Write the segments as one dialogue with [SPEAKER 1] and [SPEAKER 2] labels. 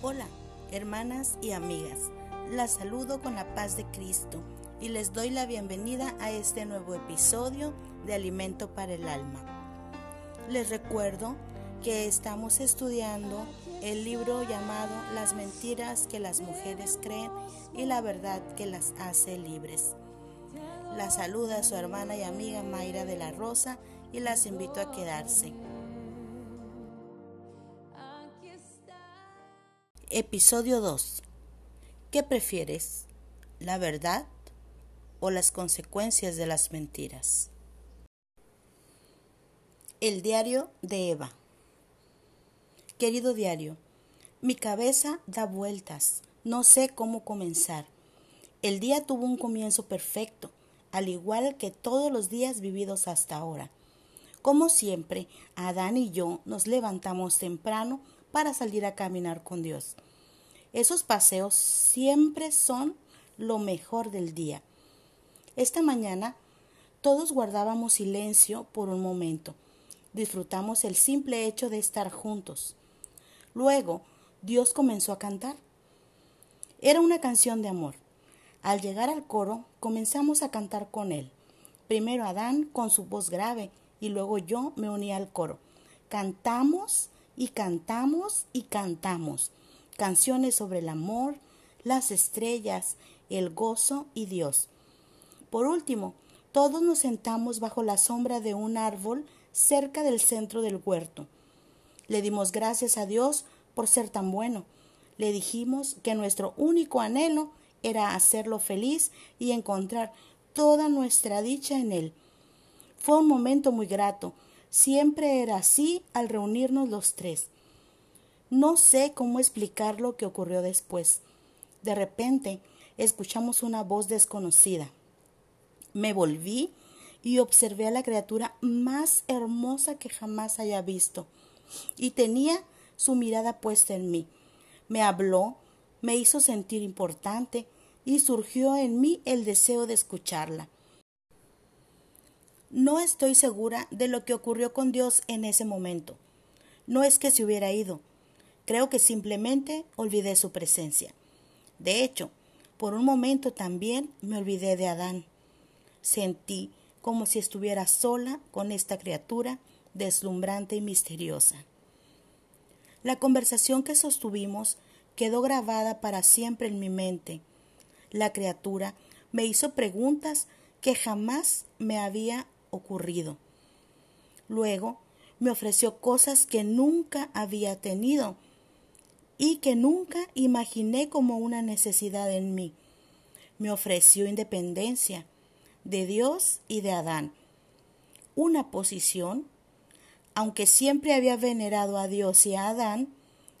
[SPEAKER 1] Hola, hermanas y amigas. Las saludo con la paz de Cristo y les doy la bienvenida a este nuevo episodio de Alimento para el Alma. Les recuerdo que estamos estudiando el libro llamado Las mentiras que las mujeres creen y la verdad que las hace libres. La saluda su hermana y amiga Mayra de la Rosa y las invito a quedarse. Episodio 2. ¿Qué prefieres? ¿La verdad o las consecuencias de las mentiras? El diario de Eva. Querido diario, mi cabeza da vueltas, no sé cómo comenzar. El día tuvo un comienzo perfecto, al igual que todos los días vividos hasta ahora. Como siempre, Adán y yo nos levantamos temprano para salir a caminar con Dios. Esos paseos siempre son lo mejor del día. Esta mañana todos guardábamos silencio por un momento. Disfrutamos el simple hecho de estar juntos. Luego Dios comenzó a cantar. Era una canción de amor. Al llegar al coro comenzamos a cantar con él. Primero Adán con su voz grave y luego yo me uní al coro. Cantamos y cantamos y cantamos canciones sobre el amor, las estrellas, el gozo y Dios. Por último, todos nos sentamos bajo la sombra de un árbol cerca del centro del huerto. Le dimos gracias a Dios por ser tan bueno. Le dijimos que nuestro único anhelo era hacerlo feliz y encontrar toda nuestra dicha en él. Fue un momento muy grato. Siempre era así al reunirnos los tres. No sé cómo explicar lo que ocurrió después. De repente, escuchamos una voz desconocida. Me volví y observé a la criatura más hermosa que jamás haya visto, y tenía su mirada puesta en mí. Me habló, me hizo sentir importante, y surgió en mí el deseo de escucharla. No estoy segura de lo que ocurrió con Dios en ese momento. No es que se hubiera ido, Creo que simplemente olvidé su presencia. De hecho, por un momento también me olvidé de Adán. Sentí como si estuviera sola con esta criatura deslumbrante y misteriosa. La conversación que sostuvimos quedó grabada para siempre en mi mente. La criatura me hizo preguntas que jamás me había ocurrido. Luego me ofreció cosas que nunca había tenido y que nunca imaginé como una necesidad en mí. Me ofreció independencia de Dios y de Adán. Una posición, aunque siempre había venerado a Dios y a Adán,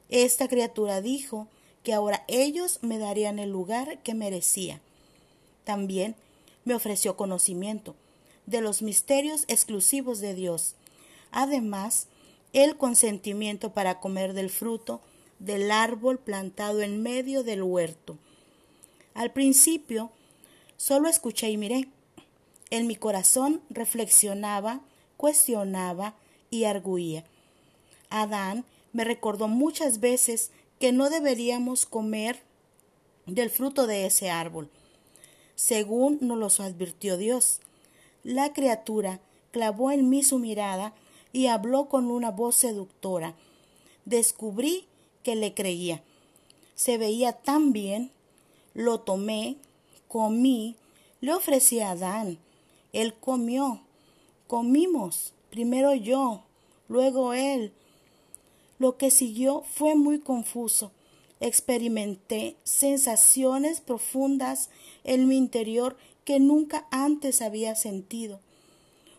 [SPEAKER 1] esta criatura dijo que ahora ellos me darían el lugar que merecía. También me ofreció conocimiento de los misterios exclusivos de Dios. Además, el consentimiento para comer del fruto del árbol plantado en medio del huerto. Al principio solo escuché y miré. En mi corazón reflexionaba, cuestionaba y arguía. Adán me recordó muchas veces que no deberíamos comer del fruto de ese árbol, según nos lo advirtió Dios. La criatura clavó en mí su mirada y habló con una voz seductora. Descubrí que le creía. Se veía tan bien, lo tomé, comí, le ofrecí a Adán. Él comió, comimos, primero yo, luego él. Lo que siguió fue muy confuso. Experimenté sensaciones profundas en mi interior que nunca antes había sentido.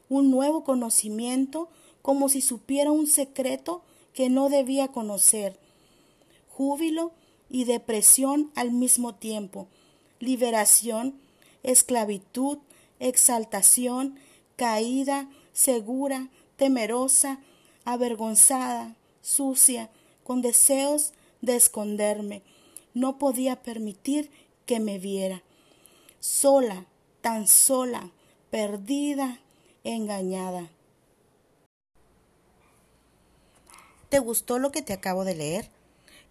[SPEAKER 1] Un nuevo conocimiento como si supiera un secreto que no debía conocer júbilo y depresión al mismo tiempo, liberación, esclavitud, exaltación, caída, segura, temerosa, avergonzada, sucia, con deseos de esconderme. No podía permitir que me viera. Sola, tan sola, perdida, engañada. ¿Te gustó lo que te acabo de leer?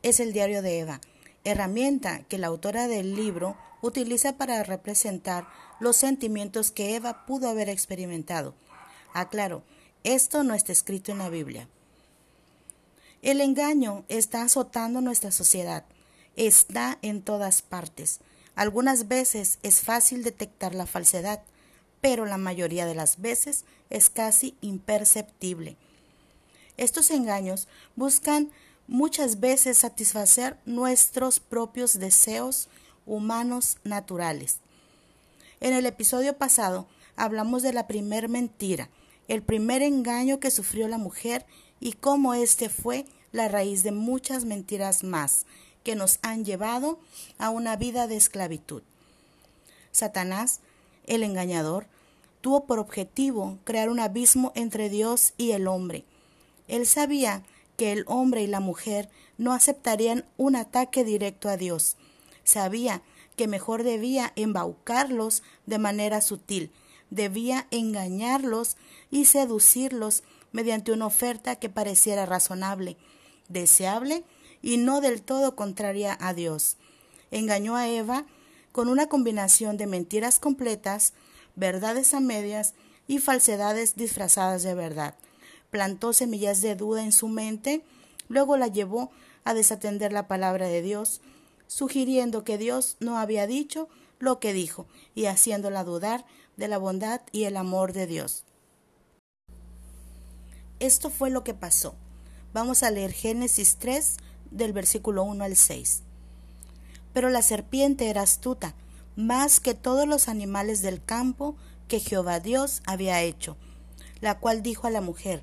[SPEAKER 1] Es el diario de Eva, herramienta que la autora del libro utiliza para representar los sentimientos que Eva pudo haber experimentado. Aclaro, esto no está escrito en la Biblia. El engaño está azotando nuestra sociedad, está en todas partes. Algunas veces es fácil detectar la falsedad, pero la mayoría de las veces es casi imperceptible. Estos engaños buscan muchas veces satisfacer nuestros propios deseos humanos naturales. En el episodio pasado hablamos de la primer mentira, el primer engaño que sufrió la mujer y cómo éste fue la raíz de muchas mentiras más que nos han llevado a una vida de esclavitud. Satanás, el engañador, tuvo por objetivo crear un abismo entre Dios y el hombre. Él sabía que el hombre y la mujer no aceptarían un ataque directo a Dios. Sabía que mejor debía embaucarlos de manera sutil, debía engañarlos y seducirlos mediante una oferta que pareciera razonable, deseable y no del todo contraria a Dios. Engañó a Eva con una combinación de mentiras completas, verdades a medias y falsedades disfrazadas de verdad. Plantó semillas de duda en su mente, luego la llevó a desatender la palabra de Dios, sugiriendo que Dios no había dicho lo que dijo y haciéndola dudar de la bondad y el amor de Dios. Esto fue lo que pasó. Vamos a leer Génesis 3 del versículo 1 al 6. Pero la serpiente era astuta, más que todos los animales del campo que Jehová Dios había hecho, la cual dijo a la mujer,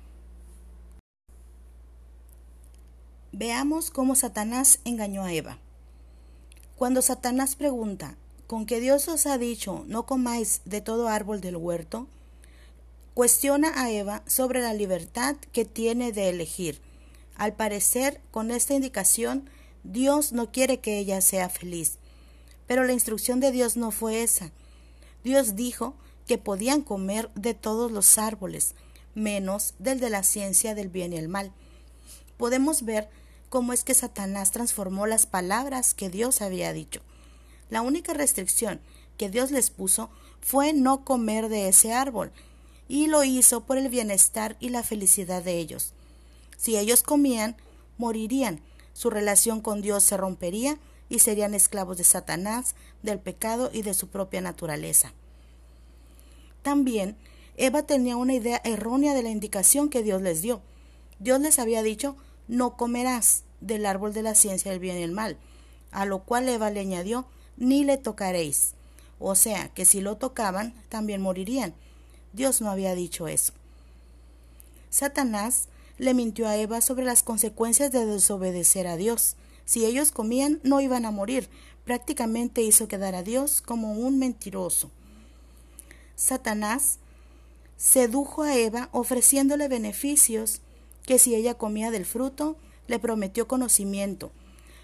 [SPEAKER 1] Veamos cómo Satanás engañó a Eva. Cuando Satanás pregunta, ¿con que Dios os ha dicho no comáis de todo árbol del huerto? Cuestiona a Eva sobre la libertad que tiene de elegir al parecer, con esta indicación, Dios no quiere que ella sea feliz. Pero la instrucción de Dios no fue esa. Dios dijo que podían comer de todos los árboles, menos del de la ciencia del bien y el mal. Podemos ver cómo es que Satanás transformó las palabras que Dios había dicho. La única restricción que Dios les puso fue no comer de ese árbol, y lo hizo por el bienestar y la felicidad de ellos. Si ellos comían, morirían, su relación con Dios se rompería y serían esclavos de Satanás, del pecado y de su propia naturaleza. También Eva tenía una idea errónea de la indicación que Dios les dio. Dios les había dicho, no comerás del árbol de la ciencia del bien y el mal, a lo cual Eva le añadió, ni le tocaréis. O sea, que si lo tocaban, también morirían. Dios no había dicho eso. Satanás le mintió a Eva sobre las consecuencias de desobedecer a Dios. Si ellos comían, no iban a morir. Prácticamente hizo quedar a Dios como un mentiroso. Satanás sedujo a Eva ofreciéndole beneficios que si ella comía del fruto, le prometió conocimiento.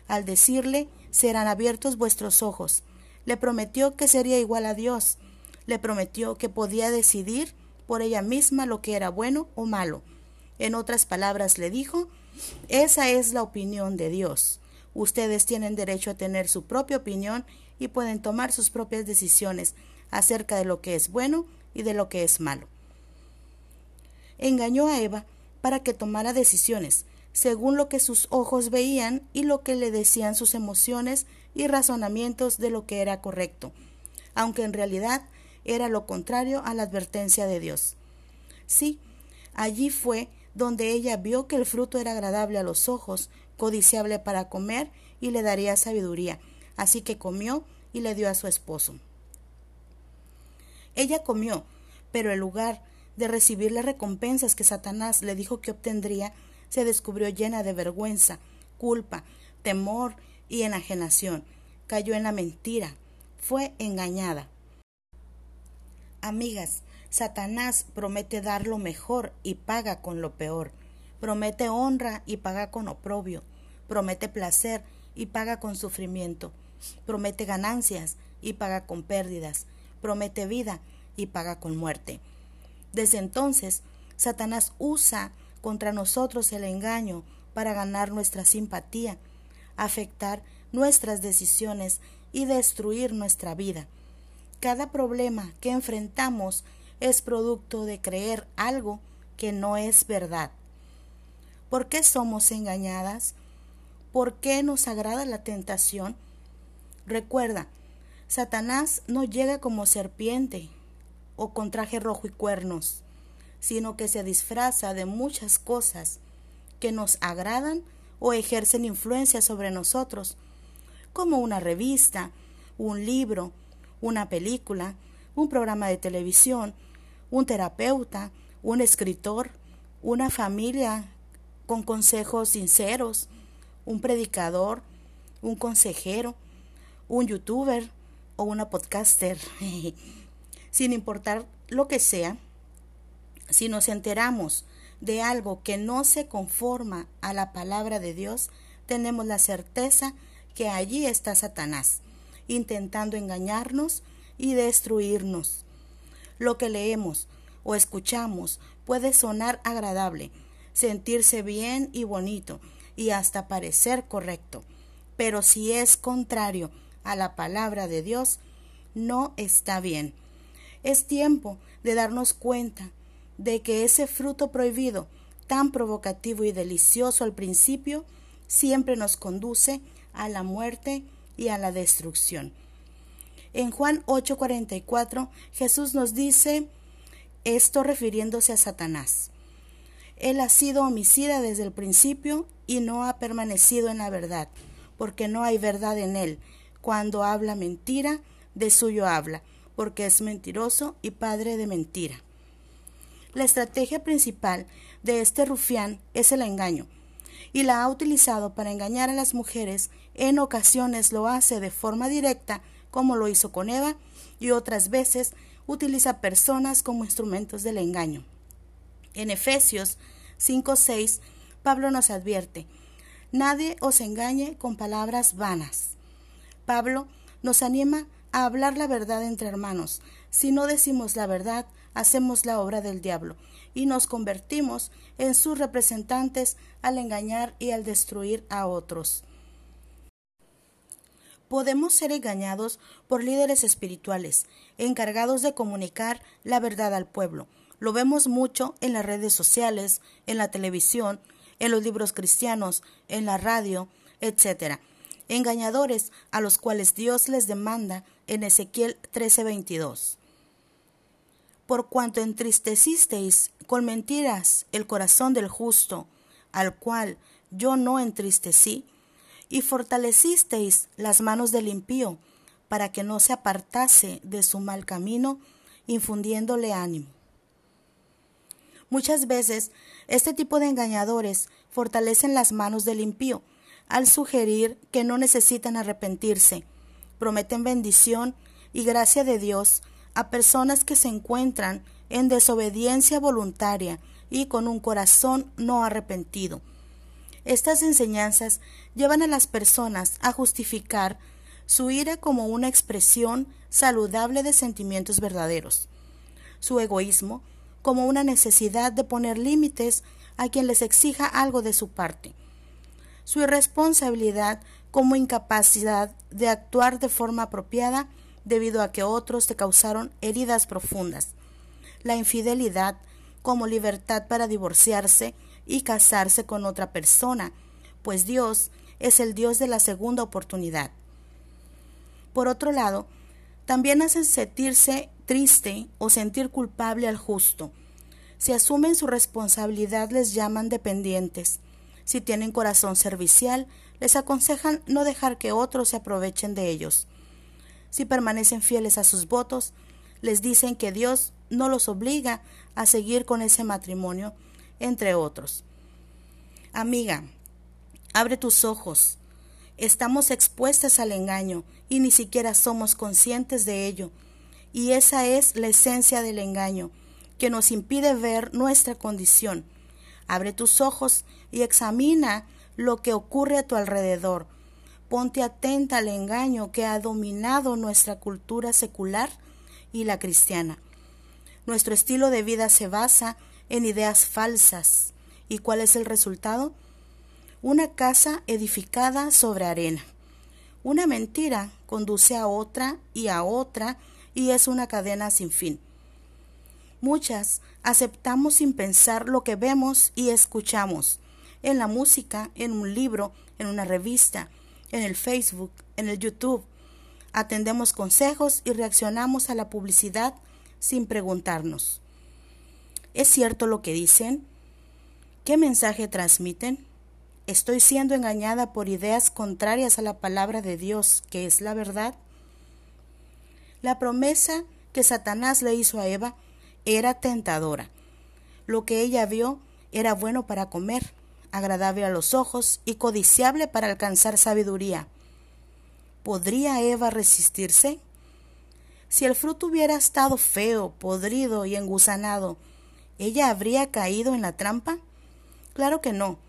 [SPEAKER 1] Al decirle, serán abiertos vuestros ojos. Le prometió que sería igual a Dios. Le prometió que podía decidir por ella misma lo que era bueno o malo. En otras palabras le dijo, esa es la opinión de Dios. Ustedes tienen derecho a tener su propia opinión y pueden tomar sus propias decisiones acerca de lo que es bueno y de lo que es malo. Engañó a Eva para que tomara decisiones según lo que sus ojos veían y lo que le decían sus emociones y razonamientos de lo que era correcto. aunque en realidad era lo contrario a la advertencia de Dios. Sí, allí fue donde ella vio que el fruto era agradable a los ojos, codiciable para comer y le daría sabiduría. Así que comió y le dio a su esposo. Ella comió, pero en lugar de recibir las recompensas que Satanás le dijo que obtendría, se descubrió llena de vergüenza, culpa, temor y enajenación. Cayó en la mentira, fue engañada. Amigas, Satanás promete dar lo mejor y paga con lo peor. Promete honra y paga con oprobio. Promete placer y paga con sufrimiento. Promete ganancias y paga con pérdidas. Promete vida y paga con muerte. Desde entonces, Satanás usa contra nosotros el engaño para ganar nuestra simpatía, afectar nuestras decisiones y destruir nuestra vida. Cada problema que enfrentamos es producto de creer algo que no es verdad. ¿Por qué somos engañadas? ¿Por qué nos agrada la tentación? Recuerda, Satanás no llega como serpiente o con traje rojo y cuernos, sino que se disfraza de muchas cosas que nos agradan o ejercen influencia sobre nosotros, como una revista, un libro, una película, un programa de televisión, un terapeuta, un escritor, una familia con consejos sinceros, un predicador, un consejero, un youtuber o una podcaster. Sin importar lo que sea, si nos enteramos de algo que no se conforma a la palabra de Dios, tenemos la certeza que allí está Satanás, intentando engañarnos y destruirnos. Lo que leemos o escuchamos puede sonar agradable, sentirse bien y bonito, y hasta parecer correcto, pero si es contrario a la palabra de Dios, no está bien. Es tiempo de darnos cuenta de que ese fruto prohibido, tan provocativo y delicioso al principio, siempre nos conduce a la muerte y a la destrucción. En Juan 8:44 Jesús nos dice esto refiriéndose a Satanás. Él ha sido homicida desde el principio y no ha permanecido en la verdad, porque no hay verdad en él. Cuando habla mentira, de suyo habla, porque es mentiroso y padre de mentira. La estrategia principal de este rufián es el engaño, y la ha utilizado para engañar a las mujeres. En ocasiones lo hace de forma directa como lo hizo con Eva, y otras veces utiliza personas como instrumentos del engaño. En Efesios 5:6, Pablo nos advierte, nadie os engañe con palabras vanas. Pablo nos anima a hablar la verdad entre hermanos. Si no decimos la verdad, hacemos la obra del diablo y nos convertimos en sus representantes al engañar y al destruir a otros. Podemos ser engañados por líderes espirituales, encargados de comunicar la verdad al pueblo. Lo vemos mucho en las redes sociales, en la televisión, en los libros cristianos, en la radio, etc. Engañadores a los cuales Dios les demanda en Ezequiel 13:22. Por cuanto entristecisteis con mentiras el corazón del justo, al cual yo no entristecí, y fortalecisteis las manos del impío, para que no se apartase de su mal camino, infundiéndole ánimo. Muchas veces este tipo de engañadores fortalecen las manos del impío al sugerir que no necesitan arrepentirse, prometen bendición y gracia de Dios a personas que se encuentran en desobediencia voluntaria y con un corazón no arrepentido. Estas enseñanzas llevan a las personas a justificar su ira como una expresión saludable de sentimientos verdaderos, su egoísmo como una necesidad de poner límites a quien les exija algo de su parte, su irresponsabilidad como incapacidad de actuar de forma apropiada debido a que otros te causaron heridas profundas, la infidelidad como libertad para divorciarse y casarse con otra persona, pues Dios es el Dios de la segunda oportunidad. Por otro lado, También hacen sentirse triste o sentir culpable al justo. Si asumen su responsabilidad les llaman dependientes. Si tienen corazón servicial, les aconsejan no dejar que otros se aprovechen de ellos. Si permanecen fieles a sus votos, les dicen que Dios no los obliga a seguir con ese matrimonio, entre otros. Amiga, abre tus ojos. Estamos expuestas al engaño y ni siquiera somos conscientes de ello. Y esa es la esencia del engaño, que nos impide ver nuestra condición. Abre tus ojos y examina lo que ocurre a tu alrededor. Ponte atenta al engaño que ha dominado nuestra cultura secular y la cristiana. Nuestro estilo de vida se basa en ideas falsas. ¿Y cuál es el resultado? Una casa edificada sobre arena. Una mentira conduce a otra y a otra y es una cadena sin fin. Muchas aceptamos sin pensar lo que vemos y escuchamos en la música, en un libro, en una revista, en el Facebook, en el YouTube. Atendemos consejos y reaccionamos a la publicidad sin preguntarnos. ¿Es cierto lo que dicen? ¿Qué mensaje transmiten? ¿Estoy siendo engañada por ideas contrarias a la palabra de Dios, que es la verdad? La promesa que Satanás le hizo a Eva era tentadora. Lo que ella vio era bueno para comer, agradable a los ojos y codiciable para alcanzar sabiduría. ¿Podría Eva resistirse? Si el fruto hubiera estado feo, podrido y engusanado, ¿ella habría caído en la trampa? Claro que no.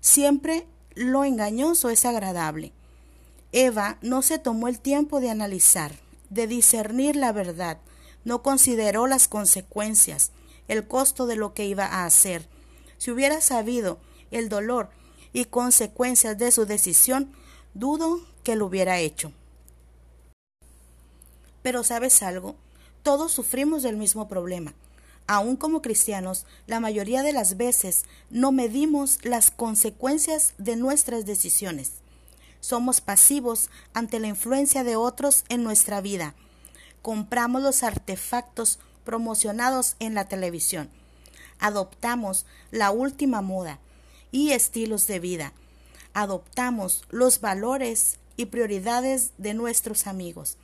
[SPEAKER 1] Siempre lo engañoso es agradable. Eva no se tomó el tiempo de analizar, de discernir la verdad, no consideró las consecuencias, el costo de lo que iba a hacer. Si hubiera sabido el dolor y consecuencias de su decisión, dudo que lo hubiera hecho. Pero sabes algo, todos sufrimos del mismo problema. Aún como cristianos, la mayoría de las veces no medimos las consecuencias de nuestras decisiones. Somos pasivos ante la influencia de otros en nuestra vida. Compramos los artefactos promocionados en la televisión. Adoptamos la última moda y estilos de vida. Adoptamos los valores y prioridades de nuestros amigos.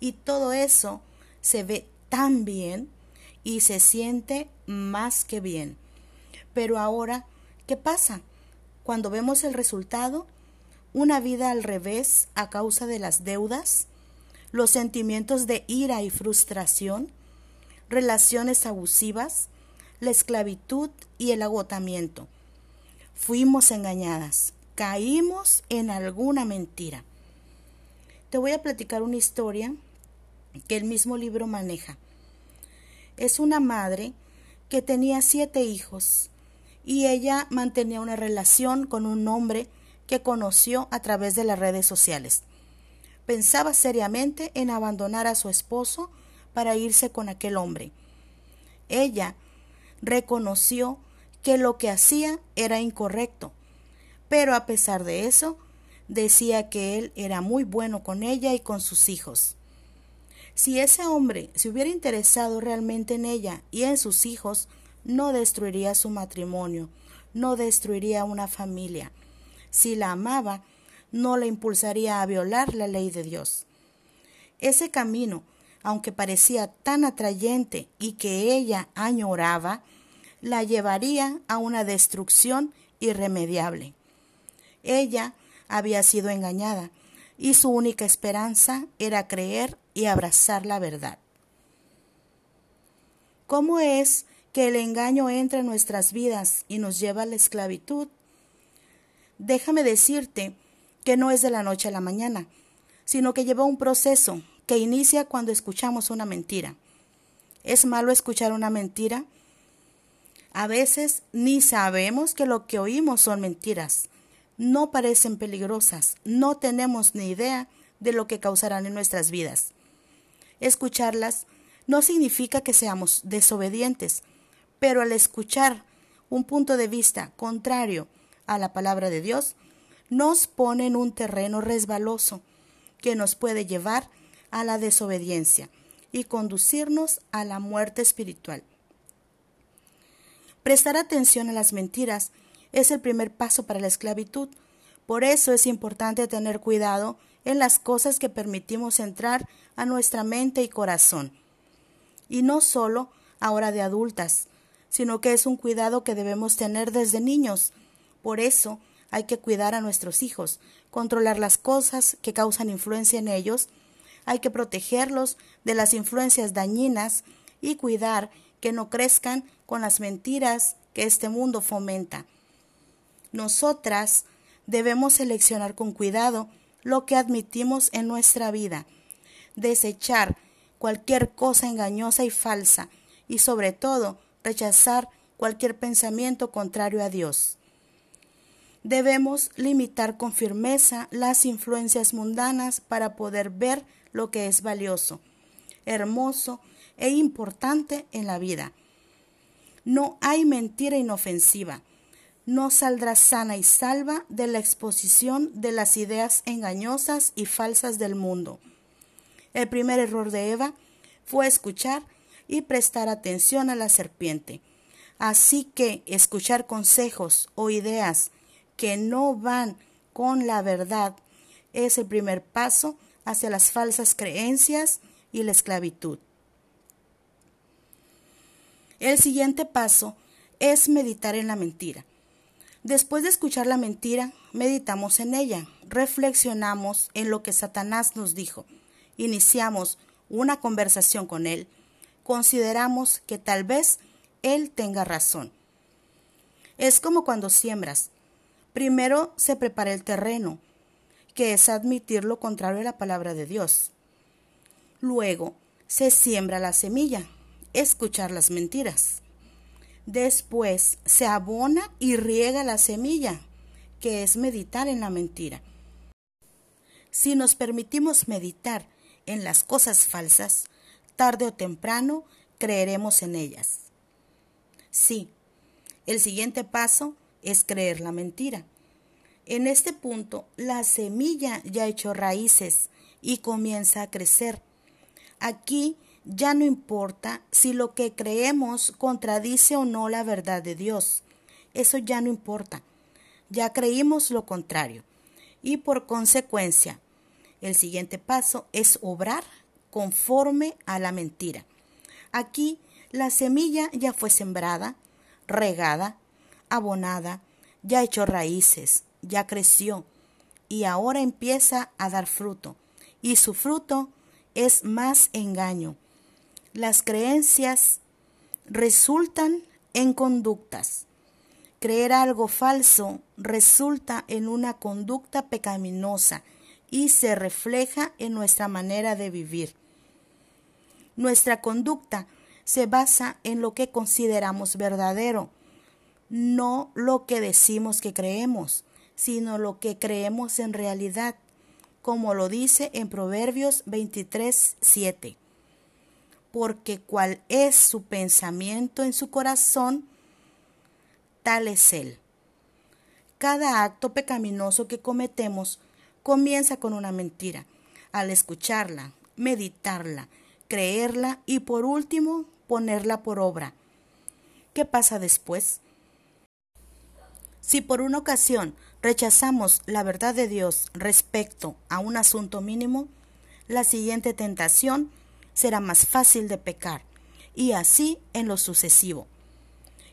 [SPEAKER 1] Y todo eso se ve tan bien y se siente más que bien. Pero ahora, ¿qué pasa? Cuando vemos el resultado, una vida al revés a causa de las deudas, los sentimientos de ira y frustración, relaciones abusivas, la esclavitud y el agotamiento. Fuimos engañadas, caímos en alguna mentira. Te voy a platicar una historia que el mismo libro maneja. Es una madre que tenía siete hijos y ella mantenía una relación con un hombre que conoció a través de las redes sociales. Pensaba seriamente en abandonar a su esposo para irse con aquel hombre. Ella reconoció que lo que hacía era incorrecto, pero a pesar de eso, decía que él era muy bueno con ella y con sus hijos. Si ese hombre se hubiera interesado realmente en ella y en sus hijos, no destruiría su matrimonio, no destruiría una familia. Si la amaba, no la impulsaría a violar la ley de Dios. Ese camino, aunque parecía tan atrayente y que ella añoraba, la llevaría a una destrucción irremediable. Ella había sido engañada y su única esperanza era creer y abrazar la verdad. ¿Cómo es que el engaño entra en nuestras vidas y nos lleva a la esclavitud? Déjame decirte que no es de la noche a la mañana, sino que lleva un proceso que inicia cuando escuchamos una mentira. ¿Es malo escuchar una mentira? A veces ni sabemos que lo que oímos son mentiras. No parecen peligrosas, no tenemos ni idea de lo que causarán en nuestras vidas. Escucharlas no significa que seamos desobedientes, pero al escuchar un punto de vista contrario a la palabra de Dios, nos pone en un terreno resbaloso que nos puede llevar a la desobediencia y conducirnos a la muerte espiritual. Prestar atención a las mentiras es el primer paso para la esclavitud. Por eso es importante tener cuidado en las cosas que permitimos entrar a nuestra mente y corazón. Y no solo ahora de adultas, sino que es un cuidado que debemos tener desde niños. Por eso hay que cuidar a nuestros hijos, controlar las cosas que causan influencia en ellos, hay que protegerlos de las influencias dañinas y cuidar que no crezcan con las mentiras que este mundo fomenta. Nosotras debemos seleccionar con cuidado lo que admitimos en nuestra vida, desechar cualquier cosa engañosa y falsa y sobre todo rechazar cualquier pensamiento contrario a Dios. Debemos limitar con firmeza las influencias mundanas para poder ver lo que es valioso, hermoso e importante en la vida. No hay mentira inofensiva. No saldrá sana y salva de la exposición de las ideas engañosas y falsas del mundo. El primer error de Eva fue escuchar y prestar atención a la serpiente. Así que escuchar consejos o ideas que no van con la verdad es el primer paso hacia las falsas creencias y la esclavitud. El siguiente paso es meditar en la mentira. Después de escuchar la mentira, meditamos en ella, reflexionamos en lo que Satanás nos dijo, iniciamos una conversación con él, consideramos que tal vez él tenga razón. Es como cuando siembras. Primero se prepara el terreno, que es admitir lo contrario a la palabra de Dios. Luego se siembra la semilla, escuchar las mentiras. Después se abona y riega la semilla, que es meditar en la mentira. Si nos permitimos meditar en las cosas falsas, tarde o temprano creeremos en ellas. Sí, el siguiente paso es creer la mentira. En este punto, la semilla ya ha hecho raíces y comienza a crecer. Aquí ya no importa si lo que creemos contradice o no la verdad de Dios. Eso ya no importa. Ya creímos lo contrario. Y por consecuencia, el siguiente paso es obrar conforme a la mentira. Aquí la semilla ya fue sembrada, regada, abonada, ya echó raíces, ya creció y ahora empieza a dar fruto. Y su fruto es más engaño, las creencias resultan en conductas. Creer algo falso resulta en una conducta pecaminosa y se refleja en nuestra manera de vivir. Nuestra conducta se basa en lo que consideramos verdadero, no lo que decimos que creemos, sino lo que creemos en realidad, como lo dice en Proverbios 23, 7 porque cual es su pensamiento en su corazón, tal es él. Cada acto pecaminoso que cometemos comienza con una mentira. Al escucharla, meditarla, creerla y por último ponerla por obra. ¿Qué pasa después? Si por una ocasión rechazamos la verdad de Dios respecto a un asunto mínimo, la siguiente tentación será más fácil de pecar, y así en lo sucesivo.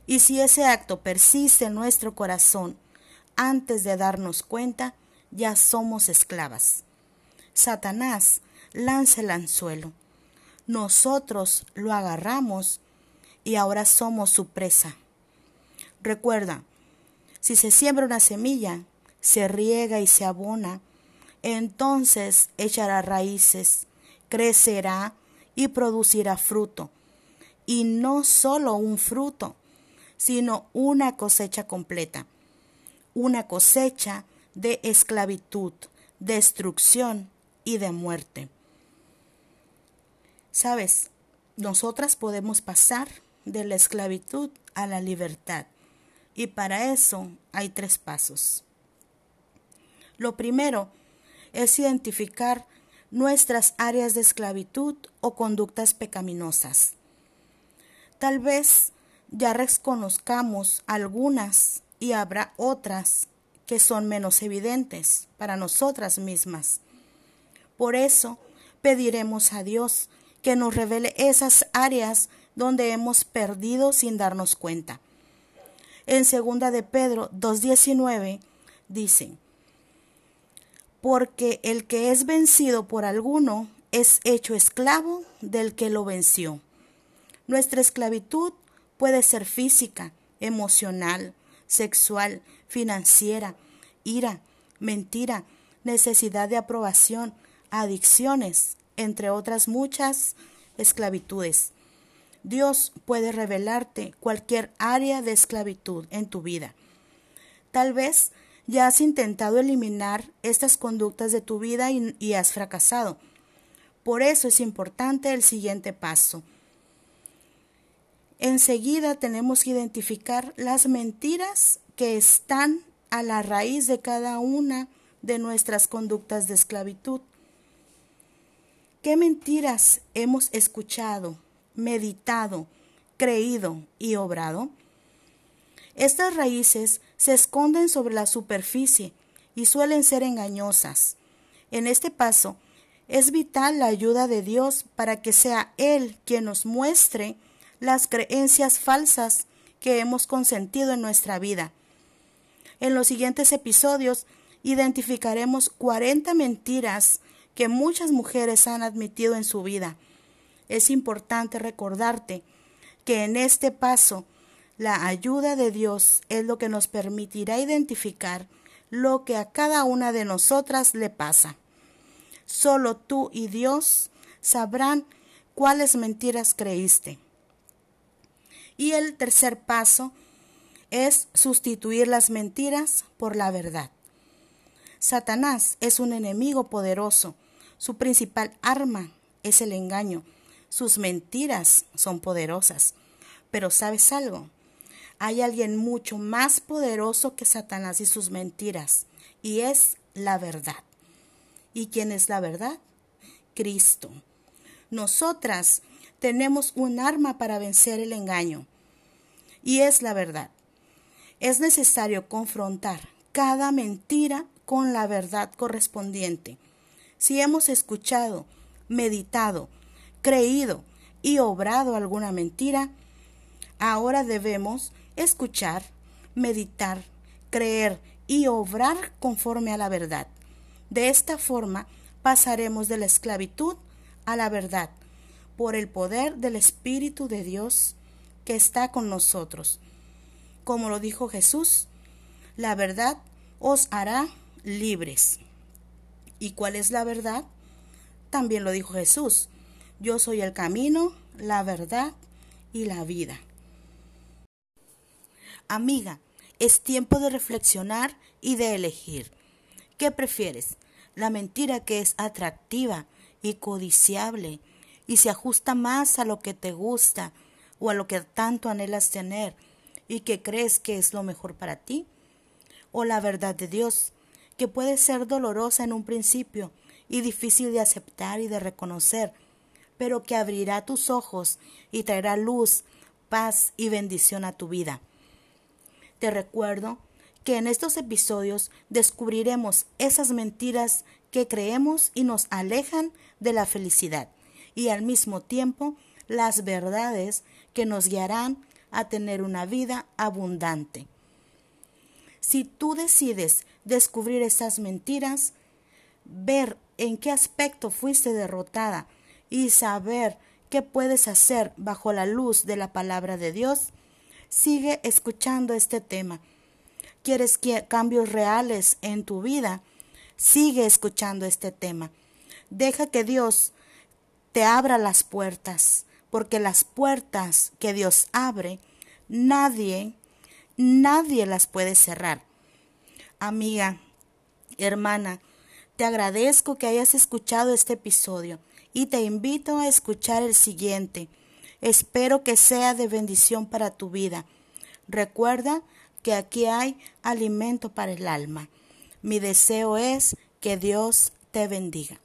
[SPEAKER 1] Y si ese acto persiste en nuestro corazón, antes de darnos cuenta, ya somos esclavas. Satanás lanza el anzuelo. Nosotros lo agarramos y ahora somos su presa. Recuerda, si se siembra una semilla, se riega y se abona, entonces echará raíces, crecerá y producirá fruto. Y no solo un fruto, sino una cosecha completa. Una cosecha de esclavitud, destrucción y de muerte. Sabes, nosotras podemos pasar de la esclavitud a la libertad. Y para eso hay tres pasos. Lo primero es identificar nuestras áreas de esclavitud o conductas pecaminosas. Tal vez ya reconozcamos algunas y habrá otras que son menos evidentes para nosotras mismas. Por eso pediremos a Dios que nos revele esas áreas donde hemos perdido sin darnos cuenta. En segunda de Pedro 2.19 dice, porque el que es vencido por alguno es hecho esclavo del que lo venció. Nuestra esclavitud puede ser física, emocional, sexual, financiera, ira, mentira, necesidad de aprobación, adicciones, entre otras muchas esclavitudes. Dios puede revelarte cualquier área de esclavitud en tu vida. Tal vez ya has intentado eliminar estas conductas de tu vida y, has fracasado. Por eso es importante el siguiente paso. Enseguida tenemos que identificar las mentiras que están a la raíz de cada una de nuestras conductas de esclavitud. ¿Qué mentiras hemos escuchado, meditado, creído y obrado? Estas raíces se esconden sobre la superficie y suelen ser engañosas. En este paso, es vital la ayuda de Dios para que sea Él quien nos muestre las creencias falsas que hemos consentido en nuestra vida. En los siguientes episodios identificaremos 40 mentiras que muchas mujeres han admitido en su vida. Es importante recordarte que en este paso la ayuda de Dios es lo que nos permitirá identificar lo que a cada una de nosotras le pasa. Solo tú y Dios sabrán cuáles mentiras creíste. Y el tercer paso es sustituir las mentiras por la verdad. Satanás es un enemigo poderoso. Su principal arma es el engaño. Sus mentiras son poderosas. Pero ¿sabes algo? Hay alguien mucho más poderoso que Satanás y sus mentiras, y es la verdad. ¿Y quién es la verdad? Cristo. Nosotras tenemos un arma para vencer el engaño. Y es la verdad. Es necesario confrontar cada mentira con la verdad correspondiente. Si hemos escuchado, meditado, creído y obrado alguna mentira, ahora debemos escuchar, meditar, creer y obrar conforme a la verdad. De esta forma pasaremos de la esclavitud a la verdad por el poder del Espíritu de Dios que está con nosotros. Como lo dijo Jesús, la verdad os hará libres. ¿Y cuál es la verdad? También lo dijo Jesús. Yo soy el camino, la verdad y la vida. Amiga, es tiempo de reflexionar y de elegir. ¿Qué prefieres? La mentira que es atractiva y codiciable y se ajusta más a lo que te gusta o a lo que tanto anhelas tener y que crees que es lo mejor para ti? ¿O la verdad de Dios, que puede ser dolorosa en un principio y difícil de aceptar y de reconocer, pero que abrirá tus ojos y traerá luz, paz y bendición a tu vida? Te recuerdo que en estos episodios descubriremos esas mentiras que creemos y nos alejan de la felicidad y al mismo tiempo las verdades que nos guiarán a tener una vida abundante. Si tú decides descubrir esas mentiras, ver en qué aspecto fuiste derrotada y saber qué puedes hacer bajo la luz de la palabra de Dios, sigue escuchando este tema. ¿Quieres cambios reales en tu vida? Sigue escuchando este tema. Deja que Dios te abra las puertas, porque las puertas que Dios abre, nadie, nadie las puede cerrar. Amiga, hermana, te agradezco que hayas escuchado este episodio y te invito a escuchar el siguiente Espero que sea de bendición para tu vida. Recuerda que aquí hay alimento para el alma. Mi deseo es que Dios te bendiga.